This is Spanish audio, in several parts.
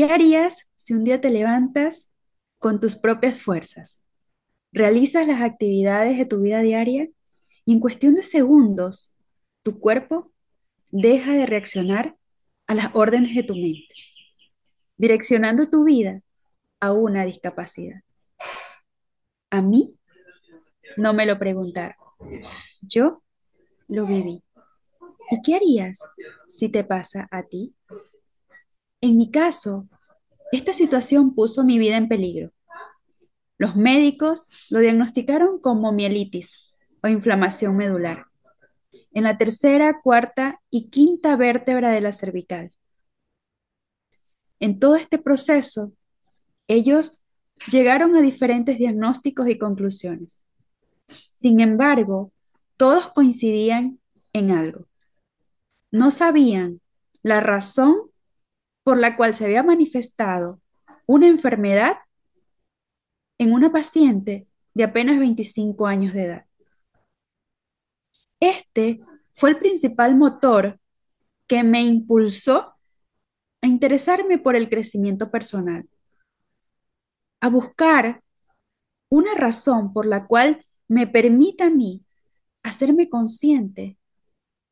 ¿Qué harías si un día te levantas con tus propias fuerzas? Realizas las actividades de tu vida diaria y en cuestión de segundos tu cuerpo deja de reaccionar a las órdenes de tu mente, direccionando tu vida a una discapacidad. A mí no me lo preguntaron. Yo lo viví. ¿Y qué harías si te pasa a ti? En mi caso, esta situación puso mi vida en peligro. Los médicos lo diagnosticaron como mielitis o inflamación medular en la tercera, cuarta y quinta vértebra de la cervical. En todo este proceso, ellos llegaron a diferentes diagnósticos y conclusiones. Sin embargo, todos coincidían en algo. No sabían la razón por la cual se había manifestado una enfermedad en una paciente de apenas 25 años de edad. Este fue el principal motor que me impulsó a interesarme por el crecimiento personal, a buscar una razón por la cual me permita a mí hacerme consciente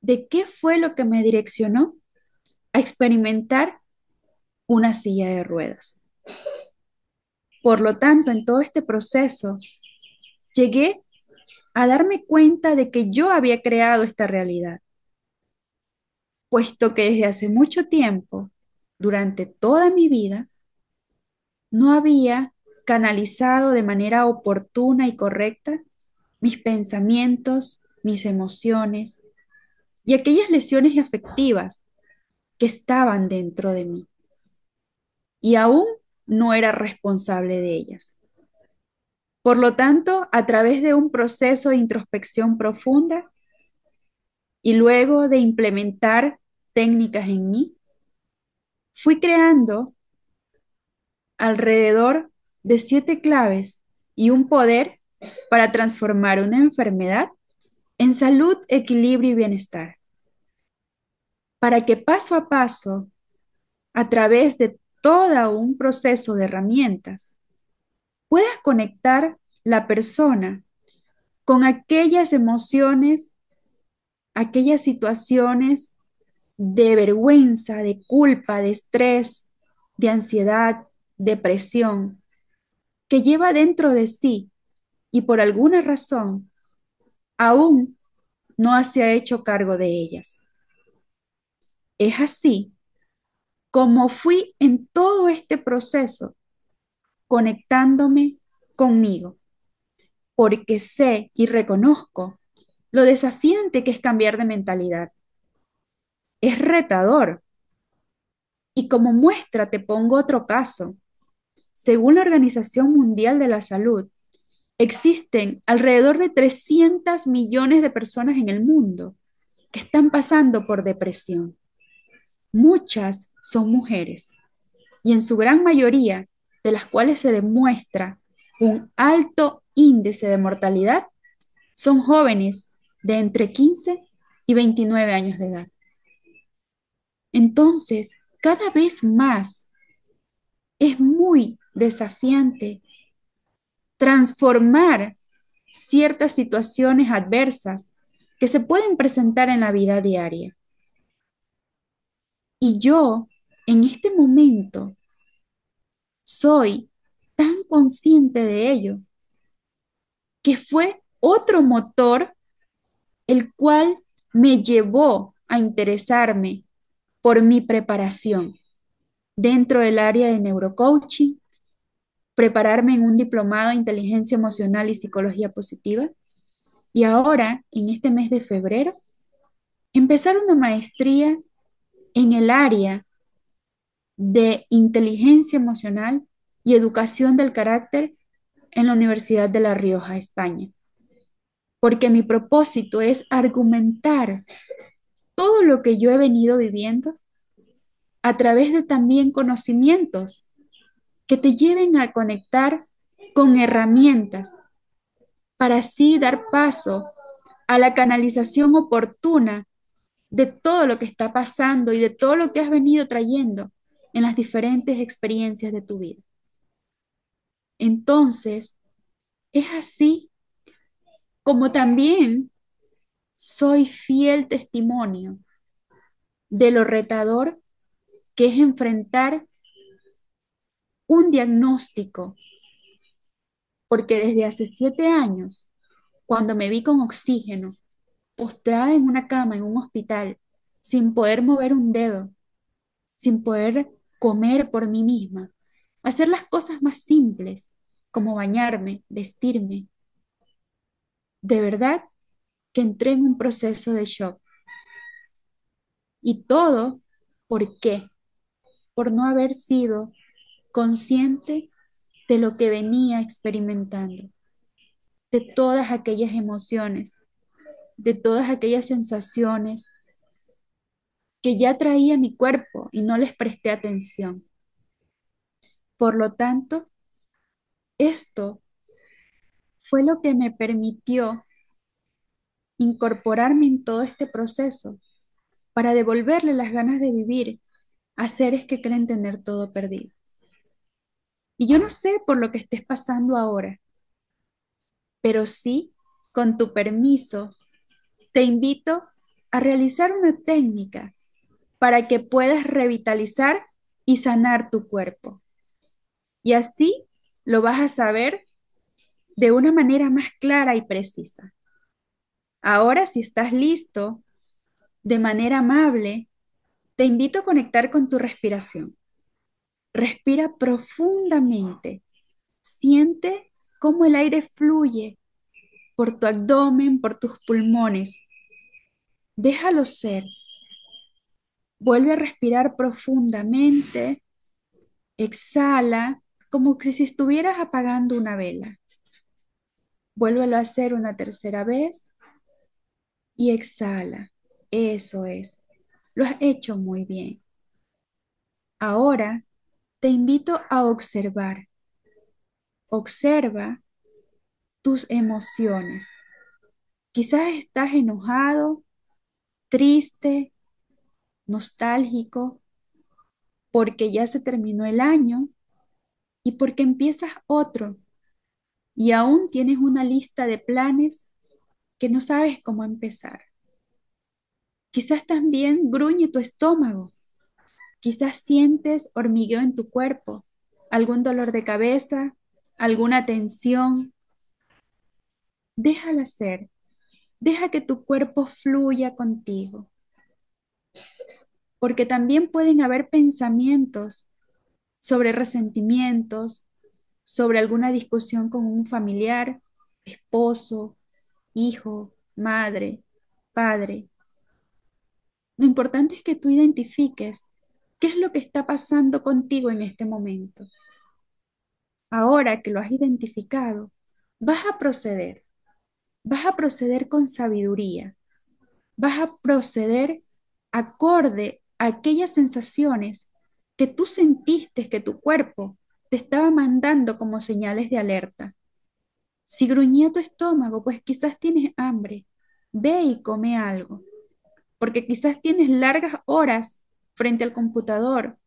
de qué fue lo que me direccionó a experimentar una silla de ruedas. Por lo tanto, en todo este proceso, llegué a darme cuenta de que yo había creado esta realidad, puesto que desde hace mucho tiempo, durante toda mi vida, no había canalizado de manera oportuna y correcta mis pensamientos, mis emociones y aquellas lesiones afectivas que estaban dentro de mí. Y aún no era responsable de ellas. Por lo tanto, a través de un proceso de introspección profunda y luego de implementar técnicas en mí, fui creando alrededor de siete claves y un poder para transformar una enfermedad en salud, equilibrio y bienestar. Para que paso a paso, a través de todo un proceso de herramientas, puedas conectar la persona con aquellas emociones, aquellas situaciones de vergüenza, de culpa, de estrés, de ansiedad, depresión, que lleva dentro de sí y por alguna razón aún no se ha hecho cargo de ellas. Es así como fui en todo este proceso conectándome conmigo, porque sé y reconozco lo desafiante que es cambiar de mentalidad. Es retador. Y como muestra te pongo otro caso. Según la Organización Mundial de la Salud, existen alrededor de 300 millones de personas en el mundo que están pasando por depresión. Muchas son mujeres y en su gran mayoría, de las cuales se demuestra un alto índice de mortalidad, son jóvenes de entre 15 y 29 años de edad. Entonces, cada vez más es muy desafiante transformar ciertas situaciones adversas que se pueden presentar en la vida diaria. Y yo, en este momento, soy tan consciente de ello que fue otro motor el cual me llevó a interesarme por mi preparación dentro del área de neurocoaching, prepararme en un diplomado de inteligencia emocional y psicología positiva. Y ahora, en este mes de febrero, empezar una maestría en el área de inteligencia emocional y educación del carácter en la Universidad de La Rioja, España. Porque mi propósito es argumentar todo lo que yo he venido viviendo a través de también conocimientos que te lleven a conectar con herramientas para así dar paso a la canalización oportuna de todo lo que está pasando y de todo lo que has venido trayendo en las diferentes experiencias de tu vida. Entonces, es así como también soy fiel testimonio de lo retador que es enfrentar un diagnóstico, porque desde hace siete años, cuando me vi con oxígeno, postrada en una cama en un hospital, sin poder mover un dedo, sin poder comer por mí misma, hacer las cosas más simples, como bañarme, vestirme. De verdad que entré en un proceso de shock. Y todo, ¿por qué? Por no haber sido consciente de lo que venía experimentando, de todas aquellas emociones, de todas aquellas sensaciones que ya traía mi cuerpo y no les presté atención. Por lo tanto, esto fue lo que me permitió incorporarme en todo este proceso para devolverle las ganas de vivir a seres que creen tener todo perdido. Y yo no sé por lo que estés pasando ahora, pero sí, con tu permiso, te invito a realizar una técnica para que puedas revitalizar y sanar tu cuerpo. Y así lo vas a saber de una manera más clara y precisa. Ahora, si estás listo, de manera amable, te invito a conectar con tu respiración. Respira profundamente. Siente cómo el aire fluye por tu abdomen, por tus pulmones. Déjalo ser. Vuelve a respirar profundamente. Exhala como si estuvieras apagando una vela. Vuélvelo a hacer una tercera vez y exhala. Eso es. Lo has hecho muy bien. Ahora te invito a observar. Observa tus emociones. Quizás estás enojado, triste, nostálgico, porque ya se terminó el año y porque empiezas otro y aún tienes una lista de planes que no sabes cómo empezar. Quizás también gruñe tu estómago. Quizás sientes hormigueo en tu cuerpo, algún dolor de cabeza, alguna tensión. Déjala ser. Deja que tu cuerpo fluya contigo. Porque también pueden haber pensamientos sobre resentimientos, sobre alguna discusión con un familiar, esposo, hijo, madre, padre. Lo importante es que tú identifiques qué es lo que está pasando contigo en este momento. Ahora que lo has identificado, vas a proceder. Vas a proceder con sabiduría. Vas a proceder acorde a aquellas sensaciones que tú sentiste que tu cuerpo te estaba mandando como señales de alerta. Si gruñía tu estómago, pues quizás tienes hambre. Ve y come algo, porque quizás tienes largas horas frente al computador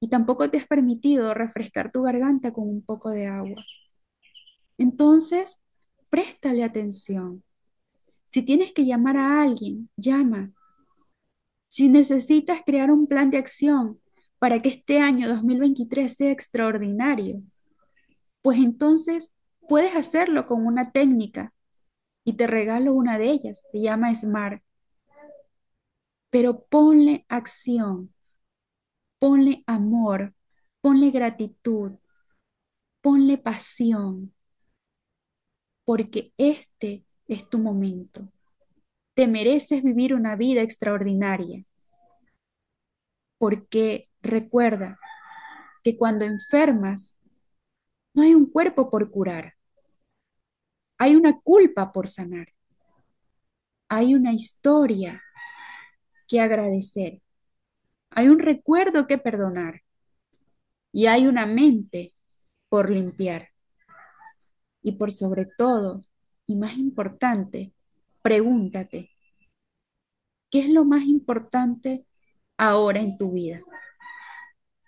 y tampoco te has permitido refrescar tu garganta con un poco de agua. Entonces, préstale atención. Si tienes que llamar a alguien, llama. Si necesitas crear un plan de acción para que este año 2023 sea extraordinario, pues entonces puedes hacerlo con una técnica y te regalo una de ellas, se llama SMART. Pero ponle acción, ponle amor, ponle gratitud, ponle pasión, porque este es tu momento. Te mereces vivir una vida extraordinaria, porque recuerda que cuando enfermas, no hay un cuerpo por curar, hay una culpa por sanar, hay una historia que agradecer, hay un recuerdo que perdonar. Y hay una mente por limpiar. Y por sobre todo, y más importante, pregúntate, ¿qué es lo más importante ahora en tu vida?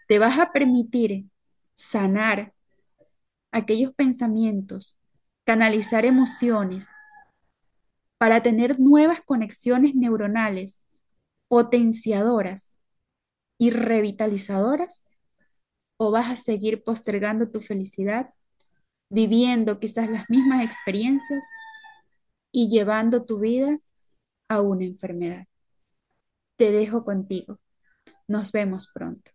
¿Te vas a permitir sanar aquellos pensamientos, canalizar emociones para tener nuevas conexiones neuronales potenciadoras y revitalizadoras? ¿O vas a seguir postergando tu felicidad, viviendo quizás las mismas experiencias y llevando tu vida a una enfermedad? Te dejo contigo. Nos vemos pronto.